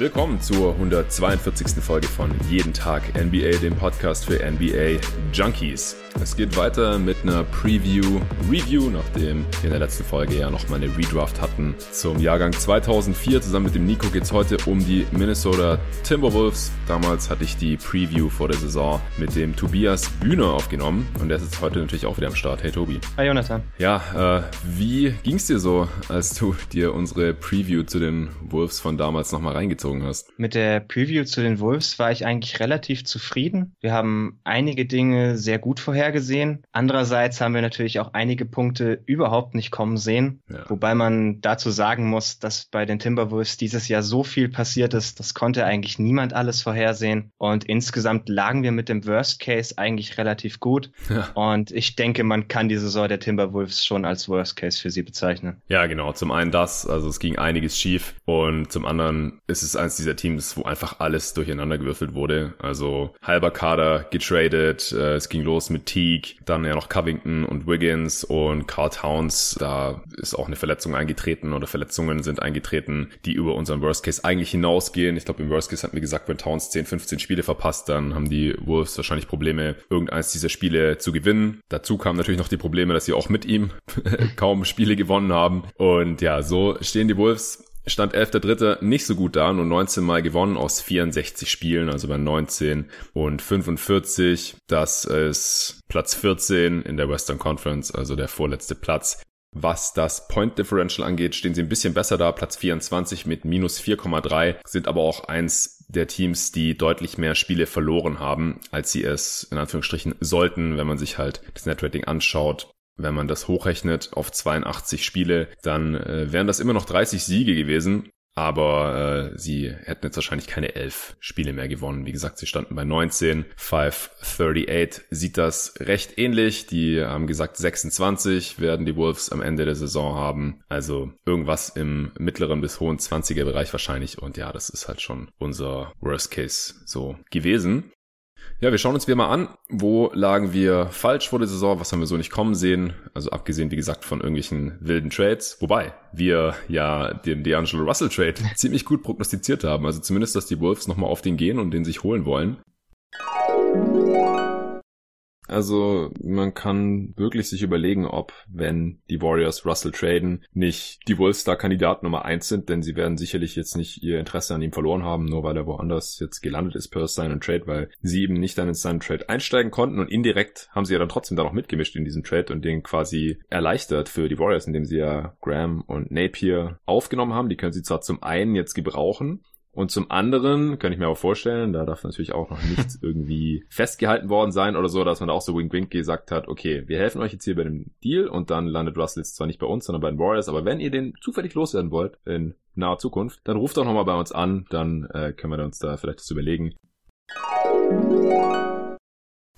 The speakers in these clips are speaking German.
Willkommen zur 142. Folge von Jeden Tag NBA, dem Podcast für NBA Junkies. Es geht weiter mit einer Preview, Review, nachdem wir in der letzten Folge ja nochmal eine Redraft hatten. Zum Jahrgang 2004 zusammen mit dem Nico geht es heute um die Minnesota Timberwolves. Damals hatte ich die Preview vor der Saison mit dem Tobias Bühner aufgenommen und der ist jetzt heute natürlich auch wieder am Start. Hey Tobi. Hi Jonathan. Ja, äh, wie ging's dir so, als du dir unsere Preview zu den Wolves von damals nochmal reingezogen hast? Mit der Preview zu den Wolves war ich eigentlich relativ zufrieden. Wir haben einige Dinge sehr gut vorher vorhergesehen. Andererseits haben wir natürlich auch einige Punkte überhaupt nicht kommen sehen. Ja. Wobei man dazu sagen muss, dass bei den Timberwolves dieses Jahr so viel passiert ist, das konnte eigentlich niemand alles vorhersehen. Und insgesamt lagen wir mit dem Worst Case eigentlich relativ gut. Ja. Und ich denke, man kann die Saison der Timberwolves schon als Worst Case für sie bezeichnen. Ja, genau. Zum einen das, also es ging einiges schief. Und zum anderen ist es eines dieser Teams, wo einfach alles durcheinander gewürfelt wurde. Also halber Kader getradet, äh, es ging los mit Teague, dann ja noch Covington und Wiggins und Carl Towns. Da ist auch eine Verletzung eingetreten oder Verletzungen sind eingetreten, die über unseren Worst Case eigentlich hinausgehen. Ich glaube, im Worst Case hatten wir gesagt, wenn Towns 10, 15 Spiele verpasst, dann haben die Wolves wahrscheinlich Probleme, irgendeins dieser Spiele zu gewinnen. Dazu kamen natürlich noch die Probleme, dass sie auch mit ihm kaum Spiele gewonnen haben. Und ja, so stehen die Wolves stand 11.3. nicht so gut da, nur 19 Mal gewonnen aus 64 Spielen, also bei 19 und 45. Das ist Platz 14 in der Western Conference, also der vorletzte Platz. Was das Point Differential angeht, stehen sie ein bisschen besser da, Platz 24 mit minus 4,3, sind aber auch eins der Teams, die deutlich mehr Spiele verloren haben, als sie es in Anführungsstrichen sollten, wenn man sich halt das Netrating anschaut wenn man das hochrechnet auf 82 Spiele, dann äh, wären das immer noch 30 Siege gewesen. Aber äh, sie hätten jetzt wahrscheinlich keine elf Spiele mehr gewonnen. Wie gesagt, sie standen bei 19. 538 sieht das recht ähnlich. Die haben gesagt, 26 werden die Wolves am Ende der Saison haben. Also irgendwas im mittleren bis hohen 20er Bereich wahrscheinlich. Und ja, das ist halt schon unser Worst Case so gewesen. Ja, wir schauen uns wieder mal an, wo lagen wir falsch vor der Saison, was haben wir so nicht kommen sehen, also abgesehen, wie gesagt, von irgendwelchen wilden Trades, wobei wir ja den D'Angelo Russell Trade ziemlich gut prognostiziert haben, also zumindest, dass die Wolves nochmal auf den gehen und den sich holen wollen. Also man kann wirklich sich überlegen, ob, wenn die Warriors Russell traden, nicht die Wolves da Kandidat Nummer eins sind, denn sie werden sicherlich jetzt nicht ihr Interesse an ihm verloren haben, nur weil er woanders jetzt gelandet ist per Sign Trade, weil sie eben nicht dann in seinen Trade einsteigen konnten und indirekt haben sie ja dann trotzdem da noch mitgemischt in diesem Trade und den quasi erleichtert für die Warriors, indem sie ja Graham und Napier aufgenommen haben. Die können sie zwar zum einen jetzt gebrauchen, und zum anderen kann ich mir auch vorstellen, da darf natürlich auch noch nichts irgendwie festgehalten worden sein oder so, dass man da auch so wink-wink gesagt hat, okay, wir helfen euch jetzt hier bei dem Deal und dann landet Russell jetzt zwar nicht bei uns, sondern bei den Warriors, aber wenn ihr den zufällig loswerden wollt in naher Zukunft, dann ruft doch nochmal bei uns an, dann äh, können wir uns da vielleicht das überlegen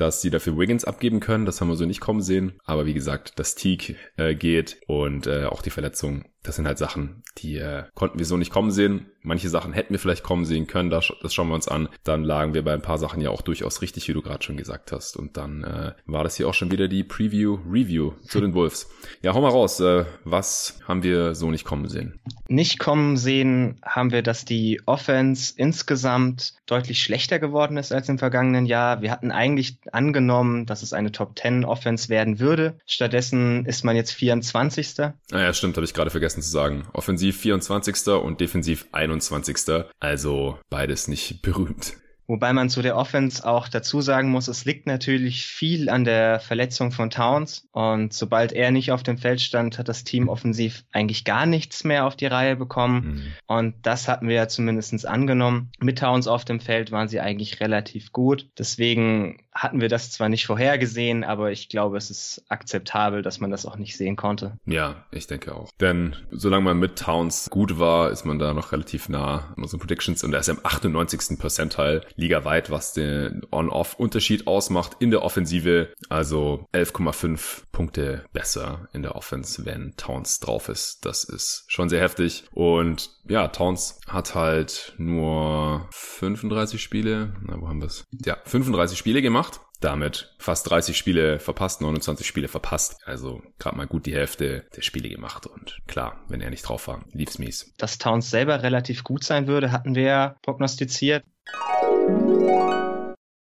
dass sie dafür Wiggins abgeben können. Das haben wir so nicht kommen sehen. Aber wie gesagt, das Teague äh, geht und äh, auch die Verletzung das sind halt Sachen, die äh, konnten wir so nicht kommen sehen. Manche Sachen hätten wir vielleicht kommen sehen können, das, das schauen wir uns an. Dann lagen wir bei ein paar Sachen ja auch durchaus richtig, wie du gerade schon gesagt hast. Und dann äh, war das hier auch schon wieder die Preview-Review zu den Wolves. Ja, hau mal raus. Äh, was haben wir so nicht kommen sehen? Nicht kommen sehen haben wir, dass die Offense insgesamt deutlich schlechter geworden ist als im vergangenen Jahr. Wir hatten eigentlich angenommen, dass es eine Top 10 Offense werden würde. Stattdessen ist man jetzt 24. Naja, ah stimmt, habe ich gerade vergessen vergessen zu sagen. Offensiv 24. und defensiv 21. Also beides nicht berühmt. Wobei man zu der Offense auch dazu sagen muss, es liegt natürlich viel an der Verletzung von Towns. Und sobald er nicht auf dem Feld stand, hat das Team offensiv eigentlich gar nichts mehr auf die Reihe bekommen. Mhm. Und das hatten wir ja zumindest angenommen. Mit Towns auf dem Feld waren sie eigentlich relativ gut. Deswegen hatten wir das zwar nicht vorhergesehen, aber ich glaube, es ist akzeptabel, dass man das auch nicht sehen konnte. Ja, ich denke auch. Denn solange man mit Towns gut war, ist man da noch relativ nah an unseren Predictions und er ist im 98. Percentile ligaweit, was den On-Off-Unterschied ausmacht in der Offensive. Also 11,5 Punkte besser in der Offense, wenn Towns drauf ist. Das ist schon sehr heftig. Und ja, Towns hat halt nur 35 Spiele. Na, wo haben wir es? Ja, 35 Spiele gemacht damit fast 30 Spiele verpasst, 29 Spiele verpasst. Also gerade mal gut die Hälfte der Spiele gemacht und klar, wenn er nicht drauf war, lief's mies. Dass Towns selber relativ gut sein würde, hatten wir ja prognostiziert.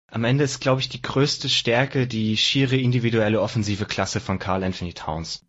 Am Ende ist, glaube ich, die größte Stärke die schiere individuelle offensive Klasse von Carl Anthony Towns.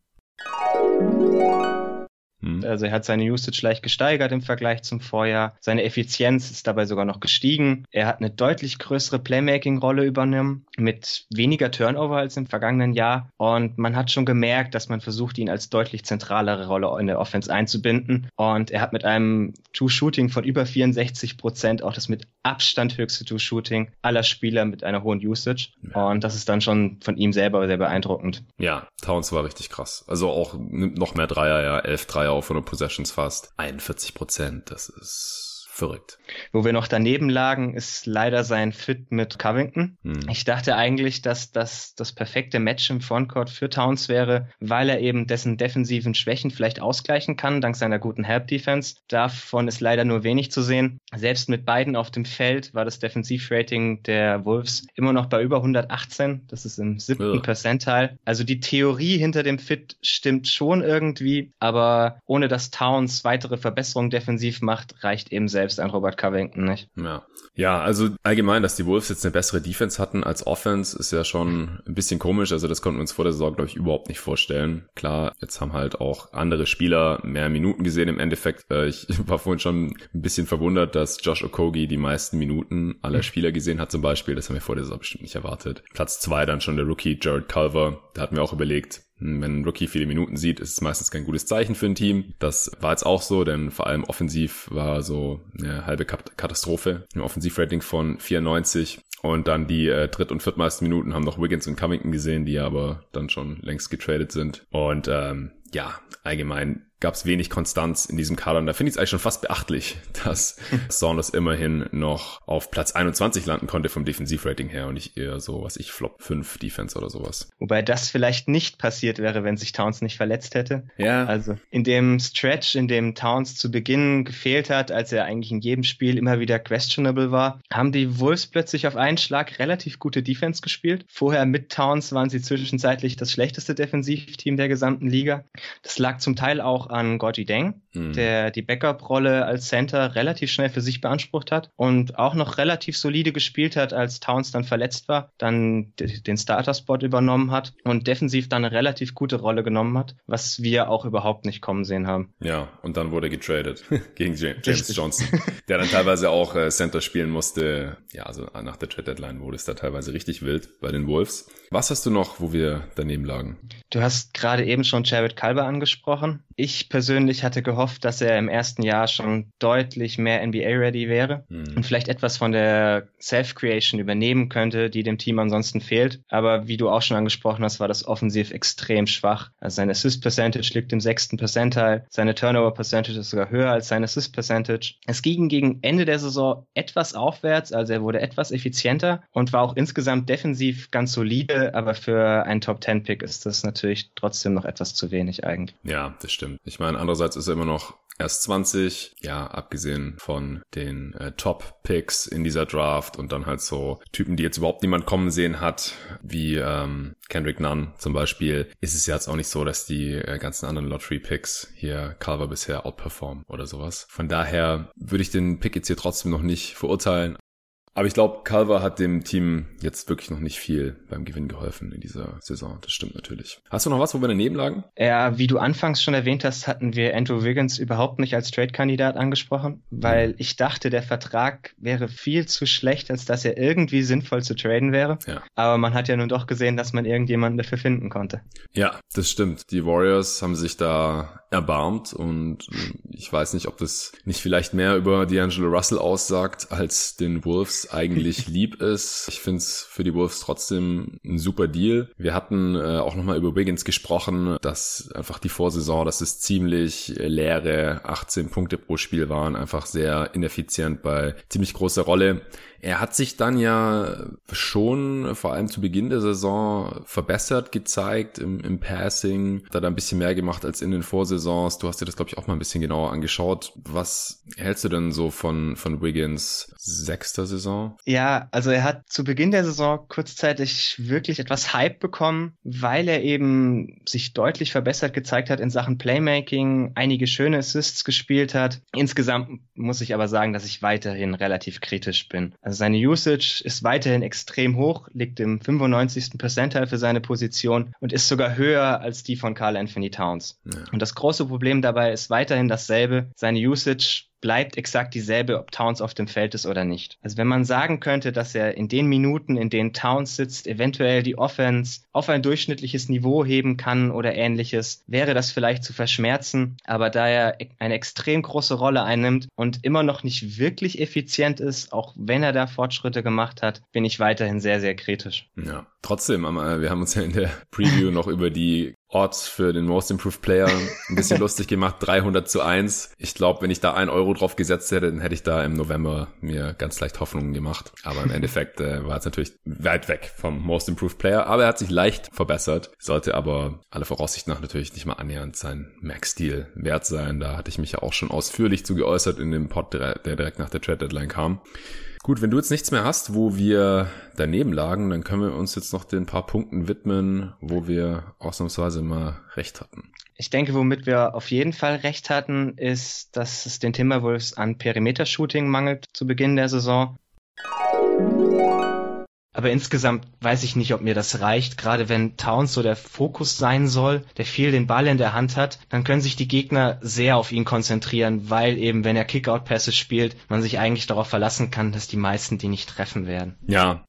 Hm. Also er hat seine Usage leicht gesteigert im Vergleich zum Vorjahr. Seine Effizienz ist dabei sogar noch gestiegen. Er hat eine deutlich größere Playmaking-Rolle übernommen mit weniger Turnover als im vergangenen Jahr. Und man hat schon gemerkt, dass man versucht, ihn als deutlich zentralere Rolle in der Offense einzubinden. Und er hat mit einem Two-Shooting von über 64 Prozent auch das mit Abstand höchste Two-Shooting aller Spieler mit einer hohen Usage. Ja. Und das ist dann schon von ihm selber sehr beeindruckend. Ja, Towns war richtig krass. Also auch noch mehr Dreier, ja, elf Dreier auf 100 Possessions fast. 41 Prozent, das ist verrückt. Wo wir noch daneben lagen, ist leider sein Fit mit Covington. Hm. Ich dachte eigentlich, dass das das perfekte Match im Frontcourt für Towns wäre, weil er eben dessen defensiven Schwächen vielleicht ausgleichen kann, dank seiner guten Help-Defense. Davon ist leider nur wenig zu sehen. Selbst mit beiden auf dem Feld war das Defensivrating der Wolves immer noch bei über 118. Das ist im siebten Percentile. Also die Theorie hinter dem Fit stimmt schon irgendwie, aber ohne dass Towns weitere Verbesserungen defensiv macht, reicht eben selbst selbst ein Robert Covington nicht. Ja. Ja, also allgemein, dass die Wolves jetzt eine bessere Defense hatten als Offense, ist ja schon ein bisschen komisch. Also das konnten wir uns vor der Saison, glaube ich, überhaupt nicht vorstellen. Klar, jetzt haben halt auch andere Spieler mehr Minuten gesehen im Endeffekt. Äh, ich war vorhin schon ein bisschen verwundert, dass Josh Okogi die meisten Minuten aller Spieler gesehen hat zum Beispiel. Das haben wir vor der Saison bestimmt nicht erwartet. Platz zwei dann schon der Rookie Jared Culver. Da hatten wir auch überlegt, wenn ein Rookie viele Minuten sieht, ist es meistens kein gutes Zeichen für ein Team. Das war jetzt auch so, denn vor allem offensiv war so eine halbe Katastrophe. Ein Offensivrating von 94 und dann die äh, dritt- und viertmeisten Minuten haben noch Wiggins und Covington gesehen, die aber dann schon längst getradet sind. Und ähm, ja, allgemein gab es wenig Konstanz in diesem Kader. Und da finde ich es eigentlich schon fast beachtlich, dass Saunders immerhin noch auf Platz 21 landen konnte vom Defensivrating her und nicht eher so, was ich, Flop 5 Defense oder sowas. Wobei das vielleicht nicht passiert wäre, wenn sich Towns nicht verletzt hätte. Ja. Also in dem Stretch, in dem Towns zu Beginn gefehlt hat, als er eigentlich in jedem Spiel immer wieder questionable war, haben die Wolves plötzlich auf einen Schlag relativ gute Defense gespielt. Vorher mit Towns waren sie zwischenzeitlich das schlechteste Defensivteam der gesamten Liga. Das lag zum Teil auch an Gorgi Deng. Der die Backup-Rolle als Center relativ schnell für sich beansprucht hat und auch noch relativ solide gespielt hat, als Towns dann verletzt war, dann den Starter-Spot übernommen hat und defensiv dann eine relativ gute Rolle genommen hat, was wir auch überhaupt nicht kommen sehen haben. Ja, und dann wurde getradet gegen James Johnson, der dann teilweise auch äh, Center spielen musste. Ja, also nach der Trade-Deadline wurde es da teilweise richtig wild bei den Wolves. Was hast du noch, wo wir daneben lagen? Du hast gerade eben schon Jared Kalber angesprochen. Ich persönlich hatte gehofft, dass er im ersten Jahr schon deutlich mehr NBA-ready wäre mhm. und vielleicht etwas von der Self-Creation übernehmen könnte, die dem Team ansonsten fehlt. Aber wie du auch schon angesprochen hast, war das offensiv extrem schwach. Also sein Assist-Percentage liegt im sechsten Percentile, seine Turnover-Percentage ist sogar höher als sein Assist-Percentage. Es ging gegen Ende der Saison etwas aufwärts, also er wurde etwas effizienter und war auch insgesamt defensiv ganz solide, aber für einen Top-10-Pick ist das natürlich trotzdem noch etwas zu wenig eigentlich. Ja, das stimmt. Ich meine, andererseits ist er immer noch erst 20, ja, abgesehen von den äh, Top-Picks in dieser Draft und dann halt so Typen, die jetzt überhaupt niemand kommen sehen hat, wie ähm, Kendrick Nunn zum Beispiel, ist es jetzt auch nicht so, dass die äh, ganzen anderen Lottery-Picks hier Carver bisher outperformen oder sowas. Von daher würde ich den Pick jetzt hier trotzdem noch nicht verurteilen, aber ich glaube, Calver hat dem Team jetzt wirklich noch nicht viel beim Gewinn geholfen in dieser Saison. Das stimmt natürlich. Hast du noch was, wo wir daneben lagen? Ja, wie du anfangs schon erwähnt hast, hatten wir Andrew Wiggins überhaupt nicht als Trade-Kandidat angesprochen, weil mhm. ich dachte, der Vertrag wäre viel zu schlecht, als dass er irgendwie sinnvoll zu traden wäre. Ja. Aber man hat ja nun doch gesehen, dass man irgendjemanden dafür finden konnte. Ja, das stimmt. Die Warriors haben sich da erbarmt und ich weiß nicht, ob das nicht vielleicht mehr über D'Angelo Russell aussagt als den Wolves eigentlich lieb ist. Ich finde es für die Wolves trotzdem ein super Deal. Wir hatten äh, auch nochmal über Wiggins gesprochen, dass einfach die Vorsaison, dass es ziemlich leere 18 Punkte pro Spiel waren, einfach sehr ineffizient bei ziemlich großer Rolle. Er hat sich dann ja schon vor allem zu Beginn der Saison verbessert gezeigt im, im Passing, hat er da ein bisschen mehr gemacht als in den Vorsaison Saisons. Du hast dir das, glaube ich, auch mal ein bisschen genauer angeschaut. Was hältst du denn so von, von Wiggins sechster Saison? Ja, also er hat zu Beginn der Saison kurzzeitig wirklich etwas Hype bekommen, weil er eben sich deutlich verbessert gezeigt hat in Sachen Playmaking, einige schöne Assists gespielt hat. Insgesamt muss ich aber sagen, dass ich weiterhin relativ kritisch bin. Also seine Usage ist weiterhin extrem hoch, liegt im 95. Percentile für seine Position und ist sogar höher als die von Carl Anthony Towns. Ja. Und das große Problem dabei ist weiterhin dasselbe. Seine Usage bleibt exakt dieselbe, ob Towns auf dem Feld ist oder nicht. Also wenn man sagen könnte, dass er in den Minuten, in denen Towns sitzt, eventuell die Offense auf ein durchschnittliches Niveau heben kann oder ähnliches, wäre das vielleicht zu verschmerzen. Aber da er eine extrem große Rolle einnimmt und immer noch nicht wirklich effizient ist, auch wenn er da Fortschritte gemacht hat, bin ich weiterhin sehr, sehr kritisch. Ja, trotzdem, wir haben uns ja in der Preview noch über die Odds für den Most Improved Player ein bisschen lustig gemacht, 300 zu 1. Ich glaube, wenn ich da ein Euro drauf gesetzt hätte, dann hätte ich da im November mir ganz leicht Hoffnungen gemacht. Aber im Endeffekt äh, war es natürlich weit weg vom Most Improved Player, aber er hat sich leicht verbessert, sollte aber alle Voraussicht nach natürlich nicht mal annähernd sein Max-Deal wert sein. Da hatte ich mich ja auch schon ausführlich zu geäußert in dem Pod, der direkt nach der Trade Deadline kam. Gut, wenn du jetzt nichts mehr hast, wo wir daneben lagen, dann können wir uns jetzt noch den paar Punkten widmen, wo wir ausnahmsweise mal recht hatten. Ich denke, womit wir auf jeden Fall recht hatten, ist, dass es den Timberwolves an Perimeter-Shooting mangelt zu Beginn der Saison. Aber insgesamt weiß ich nicht, ob mir das reicht. Gerade wenn Towns so der Fokus sein soll, der viel den Ball in der Hand hat, dann können sich die Gegner sehr auf ihn konzentrieren, weil eben, wenn er Kickout-Pässe spielt, man sich eigentlich darauf verlassen kann, dass die meisten die nicht treffen werden. Ja.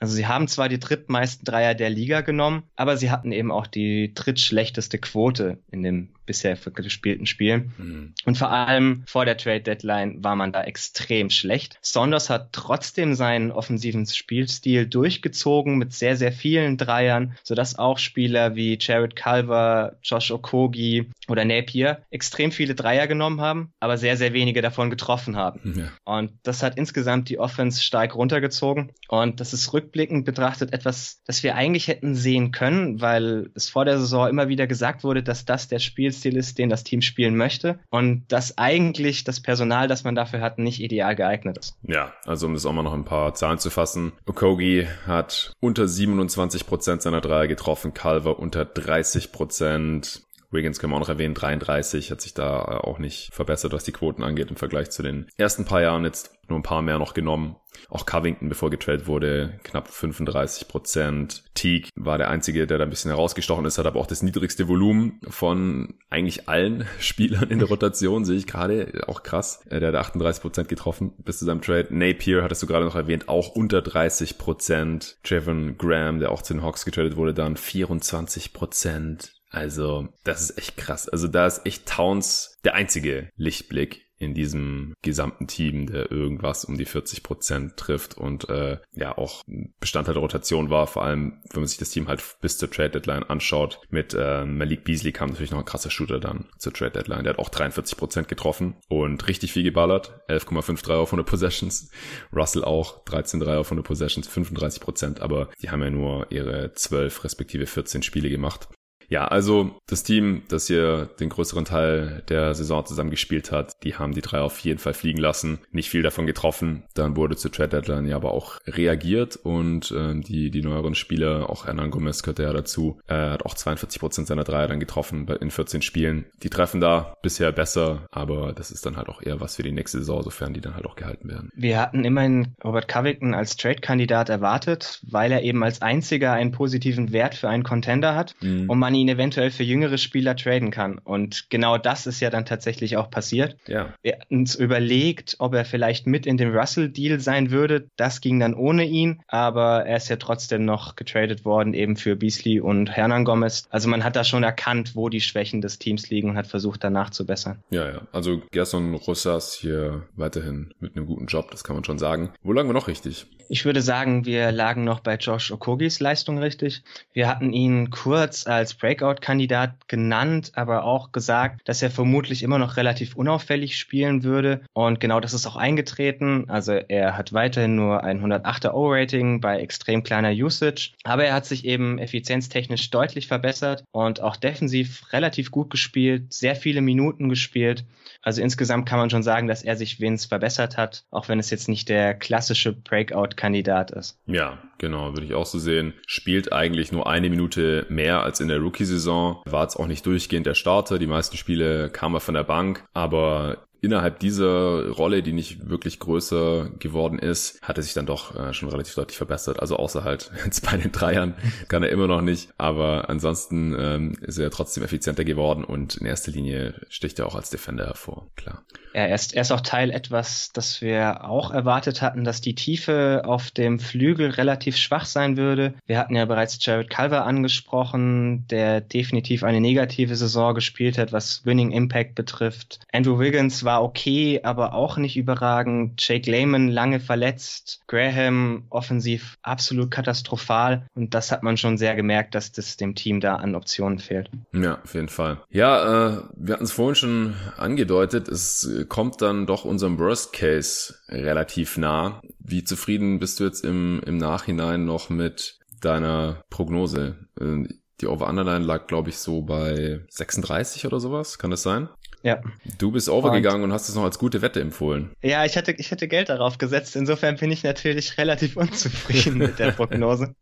Also sie haben zwar die drittmeisten Dreier der Liga genommen, aber sie hatten eben auch die drittschlechteste Quote in dem bisher gespielten Spielen. Mhm. Und vor allem vor der Trade Deadline war man da extrem schlecht. Saunders hat trotzdem seinen offensiven Spielstil durchgezogen mit sehr, sehr vielen Dreiern, sodass auch Spieler wie Jared Culver, Josh Okogi oder Napier extrem viele Dreier genommen haben, aber sehr, sehr wenige davon getroffen haben. Ja. Und das hat insgesamt die Offense stark runtergezogen. Und das ist rückblickend betrachtet etwas, das wir eigentlich hätten sehen können, weil es vor der Saison immer wieder gesagt wurde, dass das der Spiel Spielstil ist, den das Team spielen möchte und dass eigentlich das Personal, das man dafür hat, nicht ideal geeignet ist. Ja, also um das auch mal noch ein paar Zahlen zu fassen. Okogi hat unter 27 Prozent seiner Dreier getroffen, Calver unter 30 Prozent. Wiggins können wir auch noch erwähnen, 33, hat sich da auch nicht verbessert, was die Quoten angeht im Vergleich zu den ersten paar Jahren. Jetzt nur ein paar mehr noch genommen. Auch Covington, bevor getradet wurde, knapp 35 Prozent. Teague war der Einzige, der da ein bisschen herausgestochen ist, hat aber auch das niedrigste Volumen von eigentlich allen Spielern in der Rotation, sehe ich gerade. Auch krass. Der hat 38 Prozent getroffen bis zu seinem Trade. Napier, hattest du gerade noch erwähnt, auch unter 30 Prozent. Trevor Graham, der auch zu den Hawks getradet wurde, dann 24 Prozent. Also, das ist echt krass. Also, da ist echt Towns der einzige Lichtblick in diesem gesamten Team, der irgendwas um die 40 Prozent trifft und äh, ja auch Bestandteil der Rotation war, vor allem wenn man sich das Team halt bis zur Trade Deadline anschaut. Mit äh, Malik Beasley kam natürlich noch ein krasser Shooter dann zur Trade Deadline. Der hat auch 43 Prozent getroffen und richtig viel geballert. 11,5 Dreier auf 100 Possessions. Russell auch 13 Dreier auf 100 Possessions, 35 Prozent, aber die haben ja nur ihre 12 respektive 14 Spiele gemacht. Ja, also das Team, das hier den größeren Teil der Saison zusammen gespielt hat, die haben die drei auf jeden Fall fliegen lassen, nicht viel davon getroffen. Dann wurde zu Trade Deadline ja aber auch reagiert und äh, die, die neueren Spieler, auch Hernan Gomez gehört ja dazu, äh, hat auch 42 Prozent seiner Dreier dann getroffen in 14 Spielen. Die treffen da bisher besser, aber das ist dann halt auch eher was für die nächste Saison, sofern die dann halt auch gehalten werden. Wir hatten immerhin Robert Covington als Trade-Kandidat erwartet, weil er eben als einziger einen positiven Wert für einen Contender hat mhm. und man ihn eventuell für jüngere Spieler traden kann. Und genau das ist ja dann tatsächlich auch passiert. Ja. Wir hatten uns überlegt, ob er vielleicht mit in dem Russell-Deal sein würde. Das ging dann ohne ihn, aber er ist ja trotzdem noch getradet worden, eben für Beasley und Hernan Gomez. Also man hat da schon erkannt, wo die Schwächen des Teams liegen und hat versucht, danach zu bessern. Ja, ja. Also Gerson Rosas hier weiterhin mit einem guten Job, das kann man schon sagen. Wo lagen wir noch richtig? Ich würde sagen, wir lagen noch bei Josh Okogis Leistung richtig. Wir hatten ihn kurz als Break Breakout-Kandidat genannt, aber auch gesagt, dass er vermutlich immer noch relativ unauffällig spielen würde. Und genau das ist auch eingetreten. Also er hat weiterhin nur ein 108er O-Rating bei extrem kleiner Usage, aber er hat sich eben effizienztechnisch deutlich verbessert und auch defensiv relativ gut gespielt, sehr viele Minuten gespielt. Also insgesamt kann man schon sagen, dass er sich wenigstens verbessert hat, auch wenn es jetzt nicht der klassische Breakout-Kandidat ist. Ja, genau, würde ich auch so sehen. Spielt eigentlich nur eine Minute mehr als in der Rookie-Saison. War jetzt auch nicht durchgehend der Starter. Die meisten Spiele kam er von der Bank, aber innerhalb dieser Rolle, die nicht wirklich größer geworden ist, hat er sich dann doch äh, schon relativ deutlich verbessert. Also außer halt jetzt bei den Dreiern kann er immer noch nicht. Aber ansonsten ähm, ist er trotzdem effizienter geworden und in erster Linie sticht er auch als Defender hervor, klar. Ja, er ist, er ist auch Teil etwas, das wir auch erwartet hatten, dass die Tiefe auf dem Flügel relativ schwach sein würde. Wir hatten ja bereits Jared Culver angesprochen, der definitiv eine negative Saison gespielt hat, was Winning Impact betrifft. Andrew Wiggins war okay, aber auch nicht überragend. Jake Lehman lange verletzt. Graham offensiv absolut katastrophal. Und das hat man schon sehr gemerkt, dass das dem Team da an Optionen fehlt. Ja, auf jeden Fall. Ja, äh, wir hatten es vorhin schon angedeutet. Es kommt dann doch unserem Worst Case relativ nah. Wie zufrieden bist du jetzt im, im Nachhinein noch mit deiner Prognose? Äh, die Over-Underline lag, glaube ich, so bei 36 oder sowas. Kann das sein? Ja. Du bist overgegangen und, und hast es noch als gute Wette empfohlen. Ja, ich hatte, ich hatte Geld darauf gesetzt. Insofern bin ich natürlich relativ unzufrieden mit der Prognose.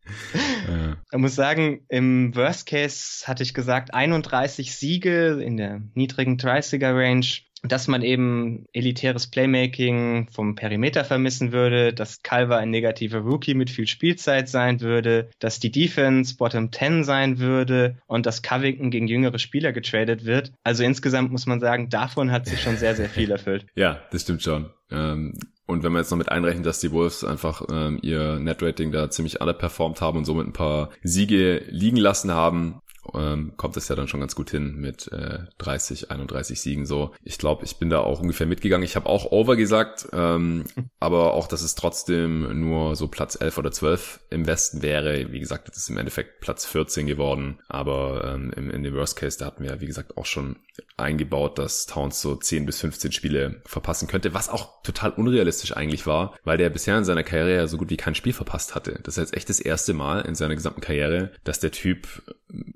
ja. Ich muss sagen, im Worst Case hatte ich gesagt 31 Siege in der niedrigen 30er Range dass man eben elitäres Playmaking vom Perimeter vermissen würde, dass Calva ein negativer Rookie mit viel Spielzeit sein würde, dass die Defense Bottom 10 sein würde und dass Covington gegen jüngere Spieler getradet wird. Also insgesamt muss man sagen, davon hat sich schon sehr, sehr viel erfüllt. ja, das stimmt schon. Ähm und wenn man jetzt noch mit einrechnet, dass die Wolves einfach ähm, ihr Netrating da ziemlich underperformed haben und somit ein paar Siege liegen lassen haben, ähm, kommt es ja dann schon ganz gut hin mit äh, 30, 31 Siegen so. Ich glaube, ich bin da auch ungefähr mitgegangen. Ich habe auch Over gesagt, ähm, aber auch, dass es trotzdem nur so Platz 11 oder 12 im Westen wäre. Wie gesagt, das ist im Endeffekt Platz 14 geworden. Aber ähm, in, in dem Worst Case, da hatten wir, wie gesagt, auch schon eingebaut, dass Towns so 10 bis 15 Spiele verpassen könnte, was auch total unrealistisch eigentlich war, weil der bisher in seiner Karriere so gut wie kein Spiel verpasst hatte. Das ist jetzt echt das erste Mal in seiner gesamten Karriere, dass der Typ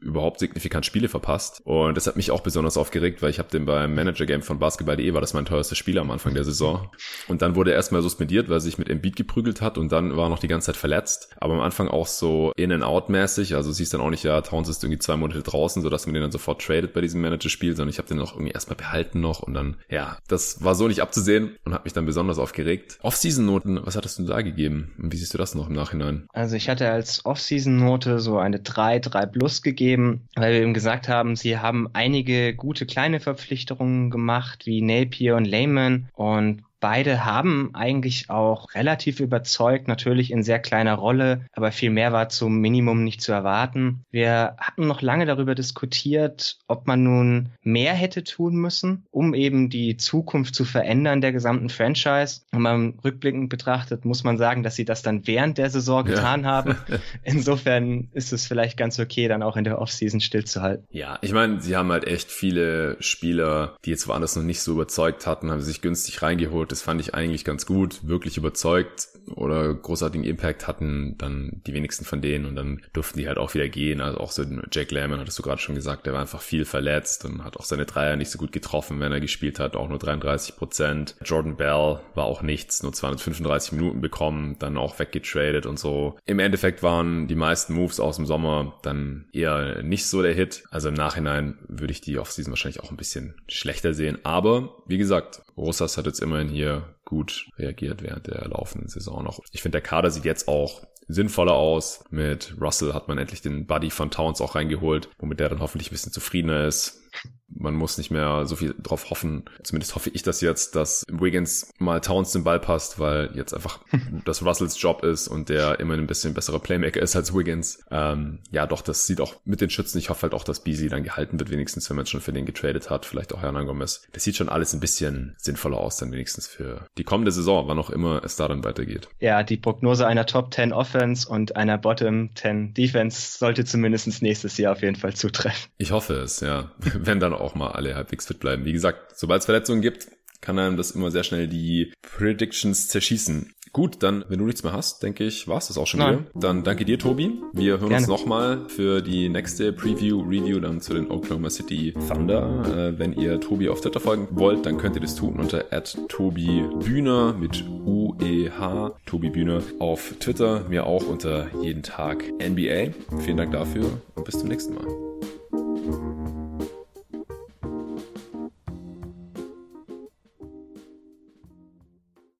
überhaupt signifikant Spiele verpasst. Und das hat mich auch besonders aufgeregt, weil ich habe den beim Manager-Game von Basketball.de, war das mein teuerster Spieler am Anfang der Saison. Und dann wurde er erstmal suspendiert, weil er sich mit Embiid geprügelt hat und dann war er noch die ganze Zeit verletzt. Aber am Anfang auch so in-and-out-mäßig, also siehst dann auch nicht, ja, Towns ist irgendwie zwei Monate draußen, sodass man den dann sofort tradet bei diesem Manager-Spiel, sondern ich habe den noch irgendwie erstmal behalten noch und dann, ja, das war so nicht abzusehen und hat mich dann besonders aufgeregt. Off-Season-Noten, was hattest du da gegeben? Und wie siehst du das noch im Nachhinein? Also ich hatte als Off-Season-Note so eine 3, 3 plus gegeben, weil wir eben gesagt haben, sie haben einige gute kleine Verpflichtungen gemacht, wie Napier und Lehman. Und Beide haben eigentlich auch relativ überzeugt, natürlich in sehr kleiner Rolle, aber viel mehr war zum Minimum nicht zu erwarten. Wir hatten noch lange darüber diskutiert, ob man nun mehr hätte tun müssen, um eben die Zukunft zu verändern der gesamten Franchise. Und man rückblickend betrachtet, muss man sagen, dass sie das dann während der Saison getan ja. haben. Insofern ist es vielleicht ganz okay, dann auch in der Offseason stillzuhalten. Ja, ich meine, sie haben halt echt viele Spieler, die jetzt woanders noch nicht so überzeugt hatten, haben sich günstig reingeholt das fand ich eigentlich ganz gut, wirklich überzeugt oder großartigen Impact hatten dann die wenigsten von denen und dann durften die halt auch wieder gehen. Also auch so Jack Lehman hattest du gerade schon gesagt, der war einfach viel verletzt und hat auch seine Dreier nicht so gut getroffen, wenn er gespielt hat, auch nur 33 Prozent. Jordan Bell war auch nichts, nur 235 Minuten bekommen, dann auch weggetradet und so. Im Endeffekt waren die meisten Moves aus dem Sommer dann eher nicht so der Hit. Also im Nachhinein würde ich die Offseason wahrscheinlich auch ein bisschen schlechter sehen. Aber wie gesagt, Rosas hat jetzt immerhin hier gut reagiert während der laufenden Saison noch. Ich finde, der Kader sieht jetzt auch sinnvoller aus. Mit Russell hat man endlich den Buddy von Towns auch reingeholt, womit der dann hoffentlich ein bisschen zufriedener ist. Man muss nicht mehr so viel drauf hoffen. Zumindest hoffe ich das jetzt, dass Wiggins mal Towns den Ball passt, weil jetzt einfach das Russells Job ist und der immer ein bisschen besserer Playmaker ist als Wiggins. Ähm, ja, doch, das sieht auch mit den Schützen. Ich hoffe halt auch, dass Beasley dann gehalten wird, wenigstens wenn man schon für den getradet hat. Vielleicht auch Hernan Gomez. Das sieht schon alles ein bisschen sinnvoller aus, dann wenigstens für die kommende Saison, wann auch immer es da dann weitergeht. Ja, die Prognose einer Top 10 Offense und einer Bottom 10 Defense sollte zumindest nächstes Jahr auf jeden Fall zutreffen. Ich hoffe es, ja. wenn dann auch mal alle halbwegs fit bleiben. Wie gesagt, sobald es Verletzungen gibt, kann einem das immer sehr schnell die Predictions zerschießen. Gut, dann, wenn du nichts mehr hast, denke ich, war's das auch schon Nein. wieder. Dann danke dir, Tobi. Wir hören Gerne. uns nochmal für die nächste Preview, Review dann zu den Oklahoma City Thunder. Äh, wenn ihr Tobi auf Twitter folgen wollt, dann könnt ihr das tun unter Tobi Bühner mit U-E-H, Tobi Bühner auf Twitter, mir auch unter jeden Tag NBA. Vielen Dank dafür und bis zum nächsten Mal.